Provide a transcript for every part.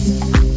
Bye.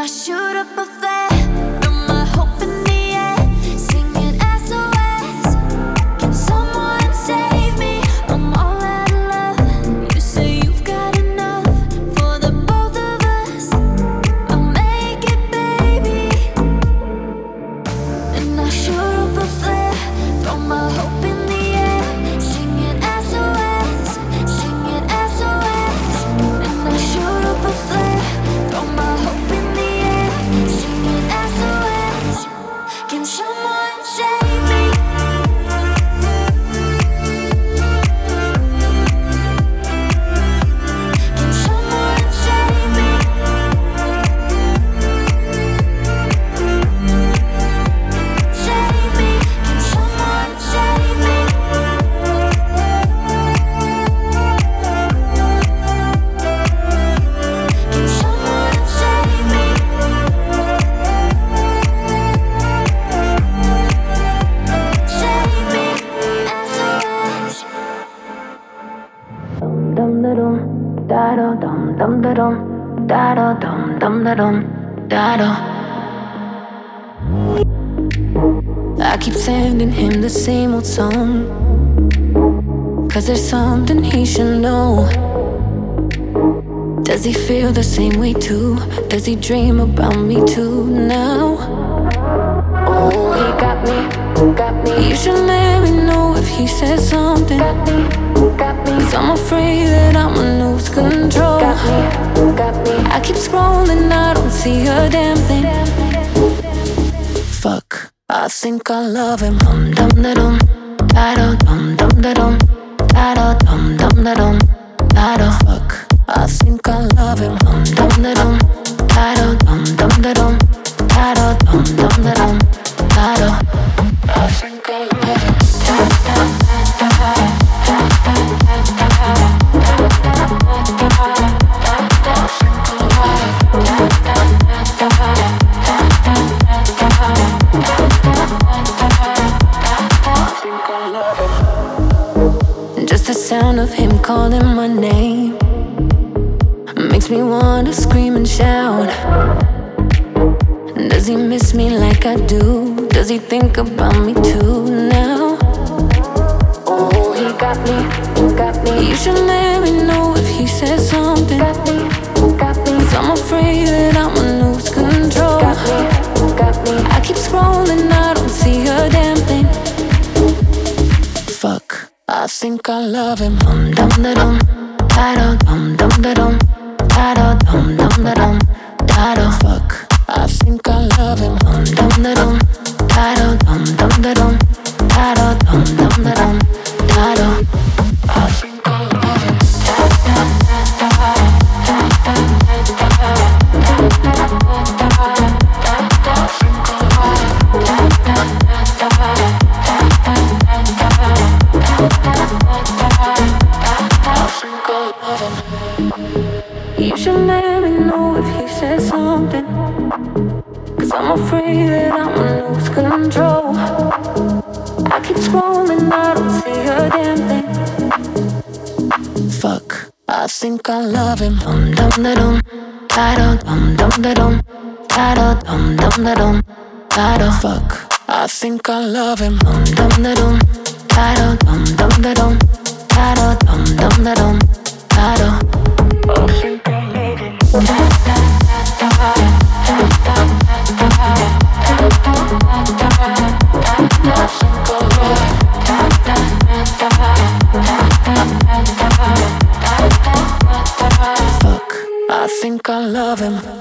Cause he feel the same way too? Does he dream about me too now? Oh, he got me, got me. You should let me know if he says something. Got me, got me. Cause I'm afraid that I'ma lose control. Got me, got me. I keep scrolling, I don't see a damn thing. Fuck, I think I love him. Dum dum da dum, da dum dum da dum da dum dum da dum da da fuck. I think I love him. Him. the sound of him calling my name makes me wanna scream and shout. Does he miss me like I do? Does he think about me too now? Oh, he got me, got me. You should let me know if he says something. Got me, got me. Cause I'm afraid that I'ma lose control. Got me, got me. I keep scrolling, I don't see a damn thing. Fuck, I think I love him. Dum dum da dum, da da dum dum da dum, da da dum dum da dum, da da fuck. I think I love him. Dum da dum, da dum da dum, Cause I'm afraid that I'ma lose control. I keep scrolling, I don't see a damn thing. Fuck, I think I love him. Dum dum da dum, da dum dum da dum, da dum dum da dum, da da. Fuck, I think I love him. Dum dum da dum, da dum dum da dum, da dum dum da dum, da da. Think I love him.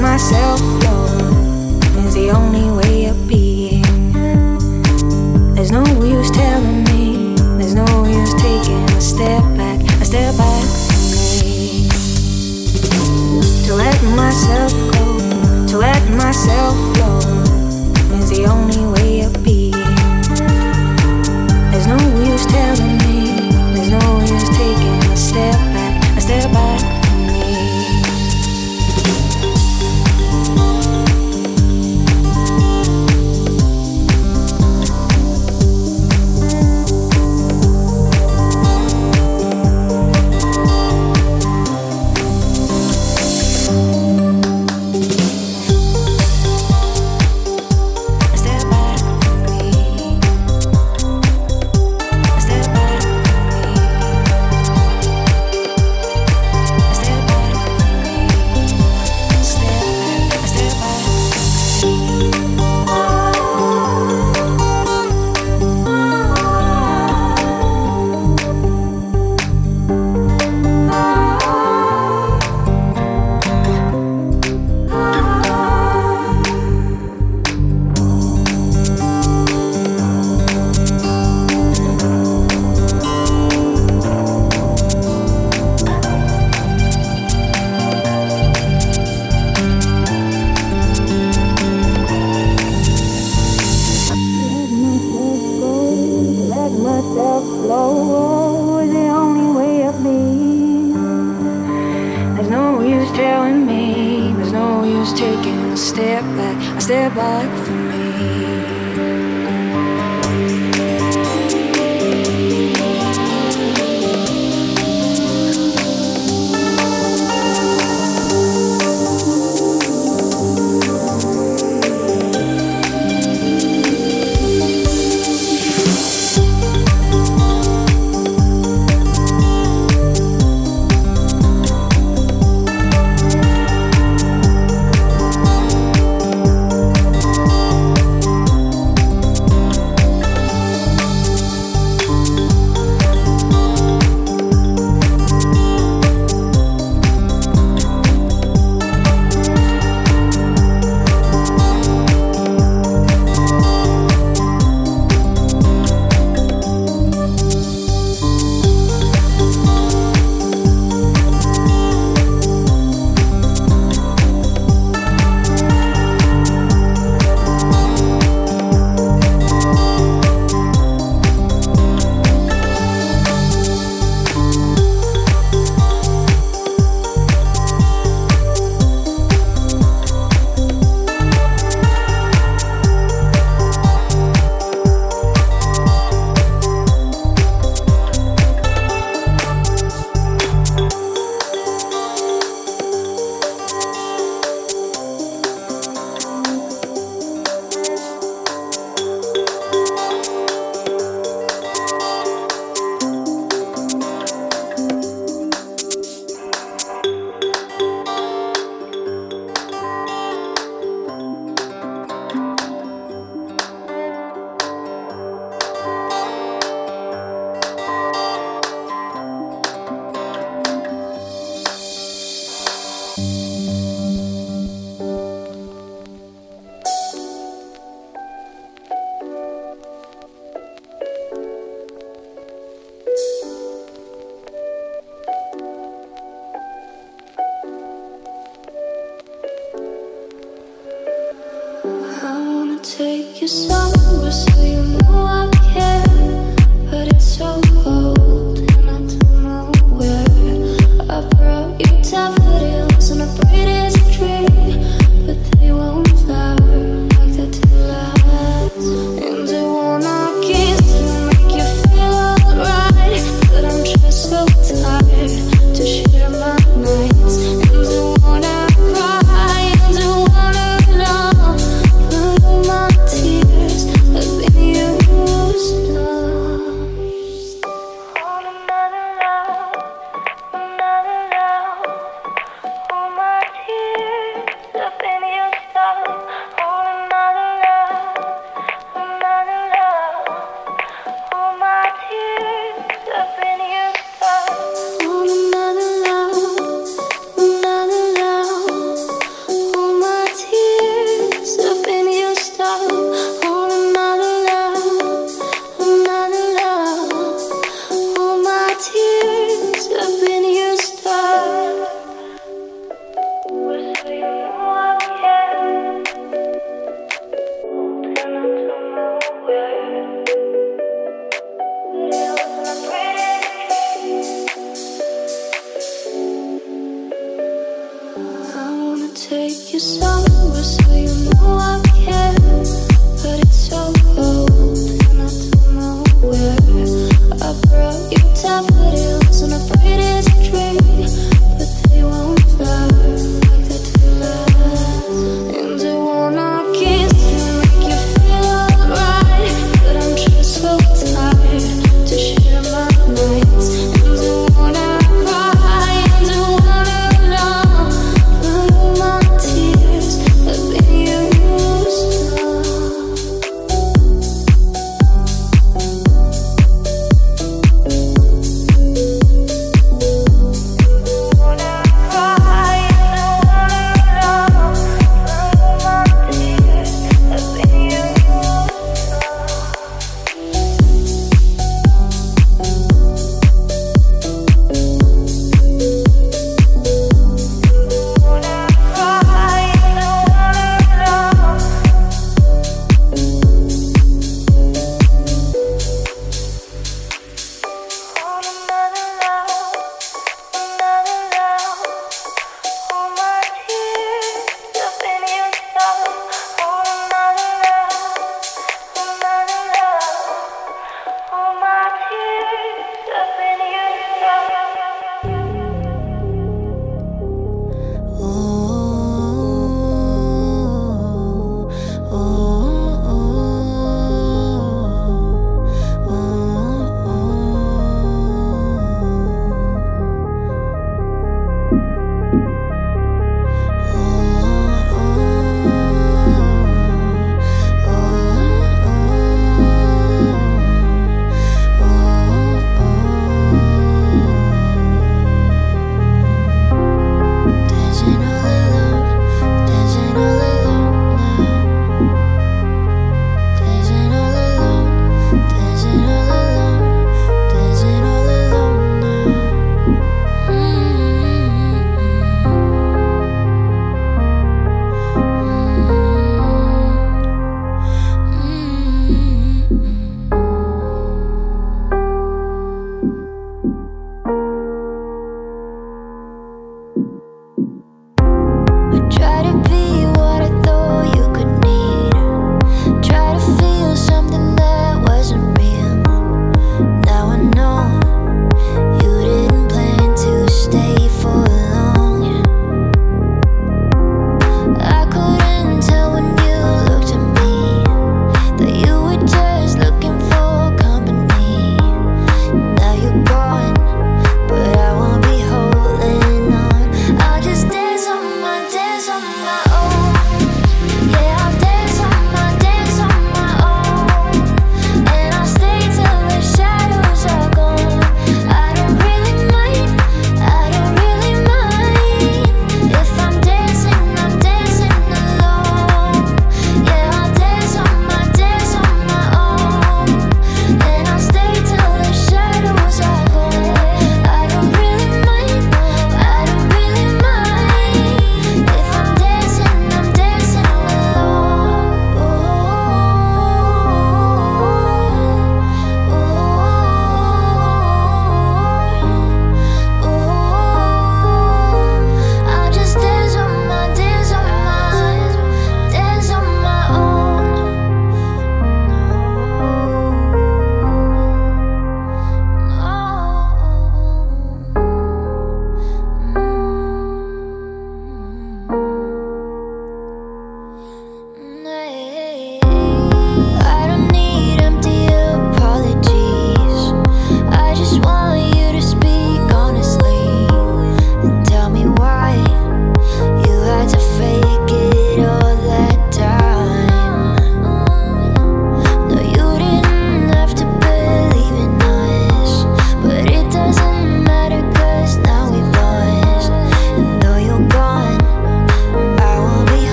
Myself flow is the only way of being. There's no use telling me, there's no use taking a step back, a step back from me. To let myself go, to let myself flow is the only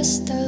hasta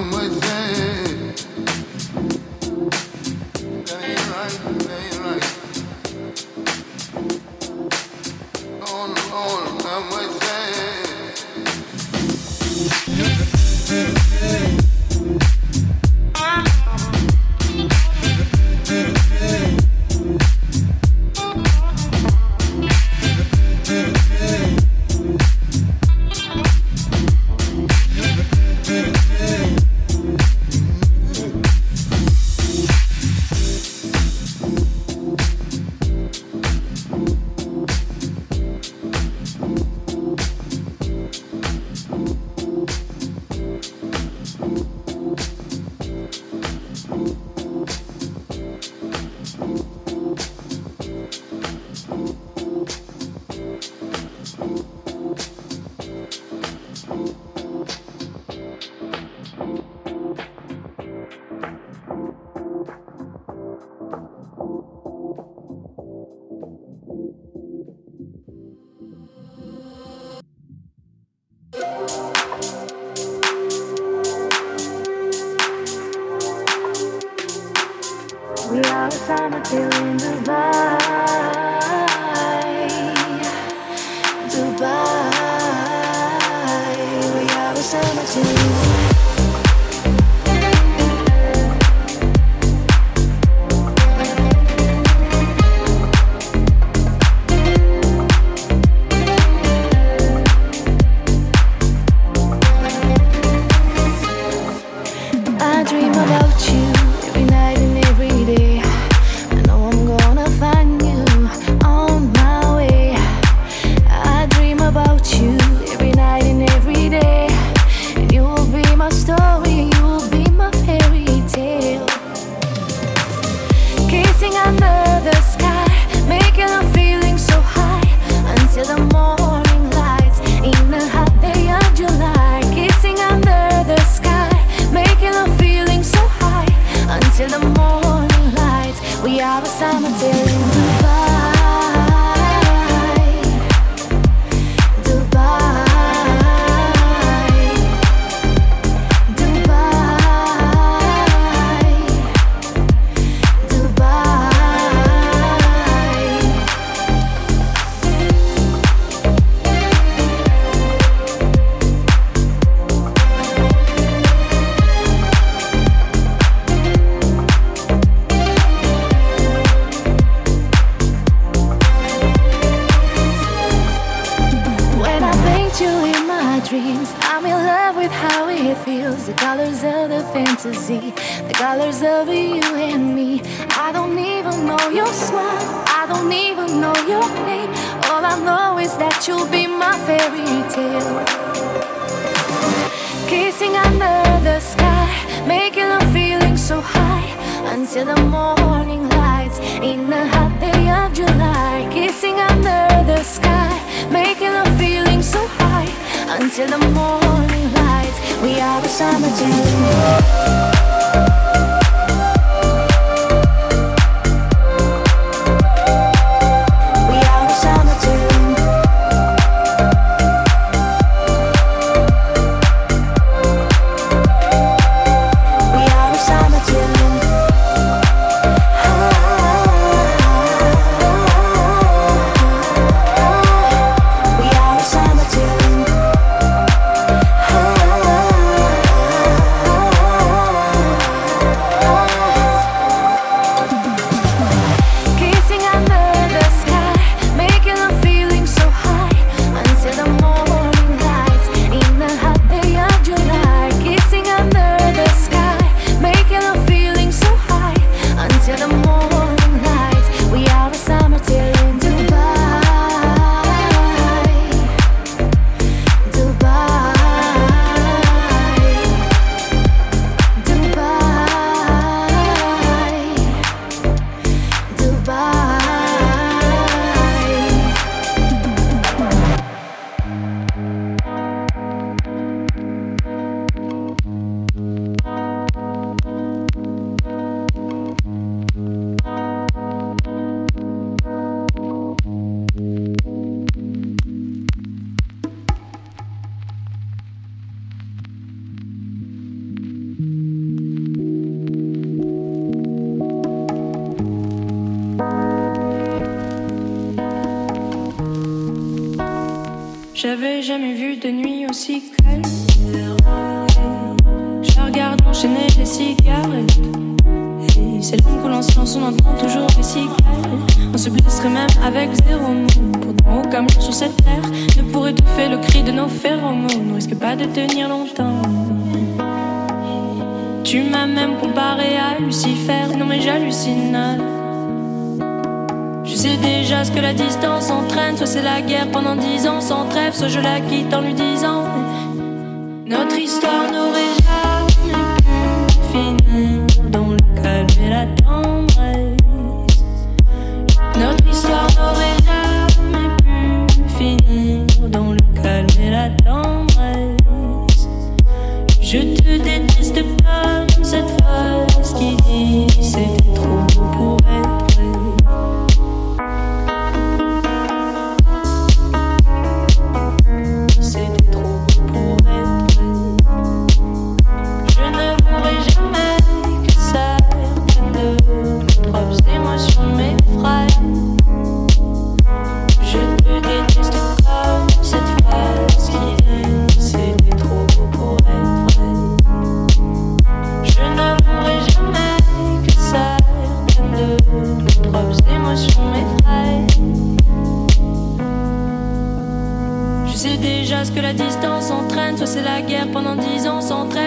come with you. Finir dans le calme et la tendresse. Notre histoire n'aurait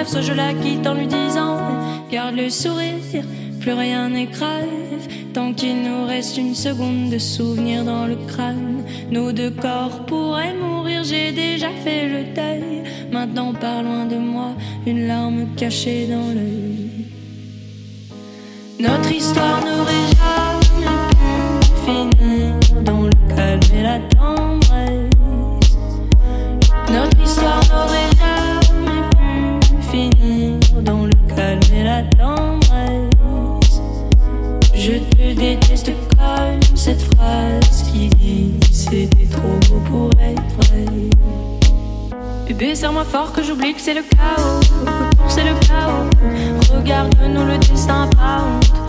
soit je la quitte en lui disant Garde le sourire, plus rien n'est grave. Tant qu'il nous reste une seconde de souvenir dans le crâne, nos deux corps pourraient mourir. J'ai déjà fait le deuil. Maintenant, par loin de moi, une larme cachée dans l'œil. Notre histoire n'aurait jamais pu finir dans le calme et la tendresse. Notre histoire n'aurait Je te déteste comme cette phrase qui dit c'était trop beau pour être vrai. Bébé, serre-moi fort que j'oublie que c'est le chaos. C'est le chaos. Regarde-nous le destin pas honte.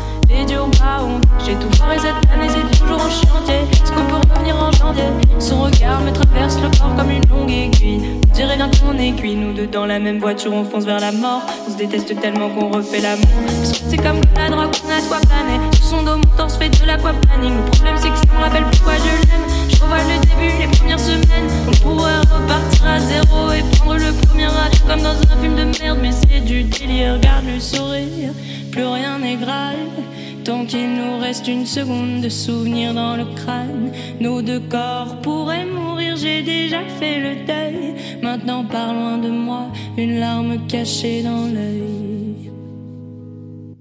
J'ai tout paré cette année, c'est toujours en chantier. Est-ce qu'on peut revenir en janvier? Son regard me traverse le corps comme une longue aiguille. On dirait bien qu'on est cuit, nous deux dans la même voiture, on fonce vers la mort. On se déteste tellement qu'on refait l'amour. C'est comme de la drogue qu'on a soit plané. Son dos, mon torse fait de l'aquaplaning. Le problème, c'est que ça me rappelle pourquoi je l'aime. Je revois le début, les premières semaines. On pourrait repartir à zéro et prendre le premier avion comme dans un film de merde. Mais c'est du délire, garde le sourire, plus rien n'est grave tant qu'il nous reste une seconde de souvenir dans le crâne. Nos deux corps pourraient mourir, j'ai déjà fait le deuil. Maintenant, par loin de moi, une larme cachée dans l'œil.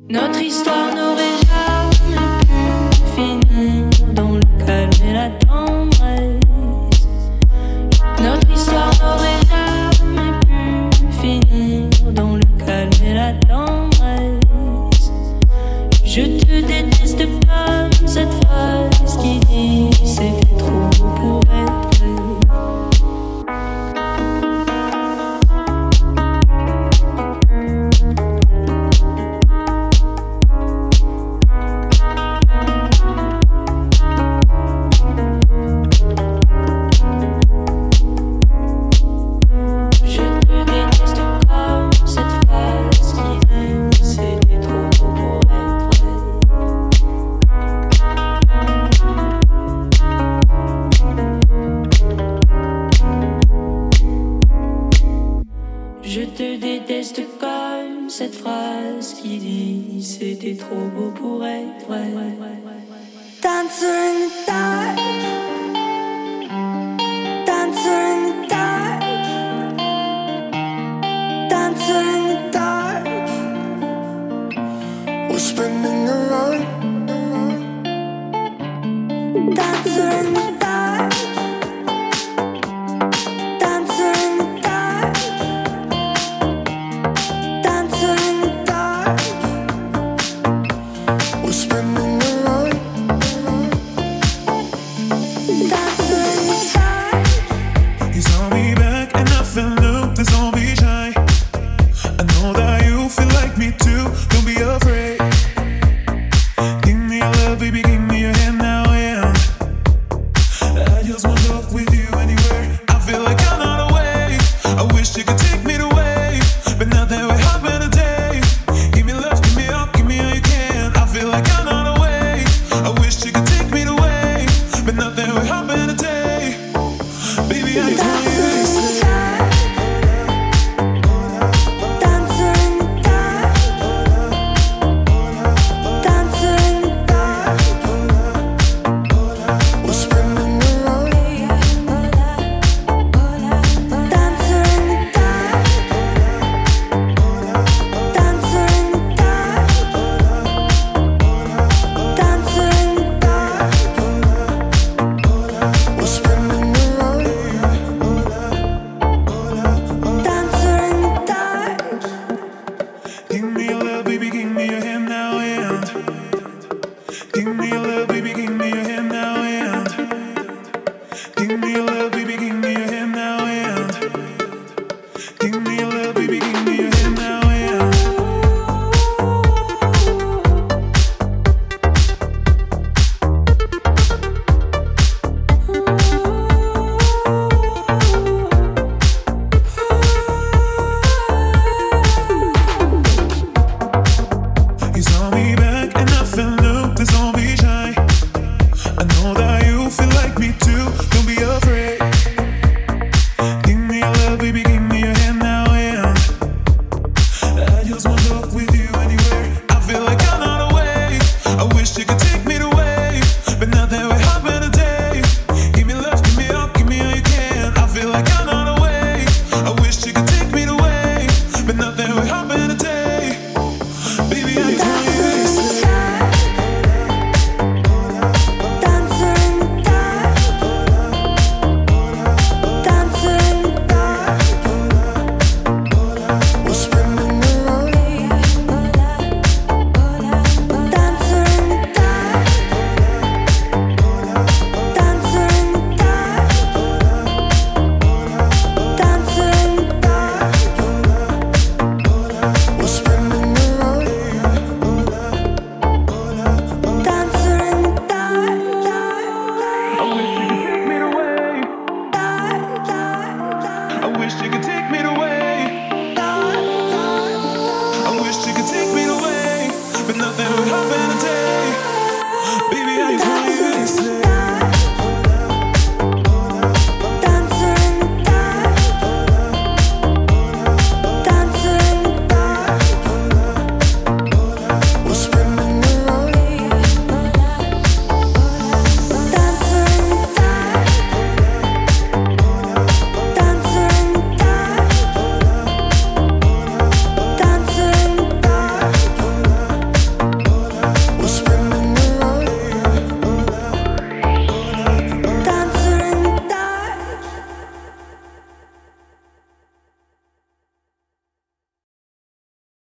Notre histoire n'aurait jamais pu finir dans le calme et la tendresse. Notre histoire n'aurait jamais pu finir dans le calme et la tendresse. Je You.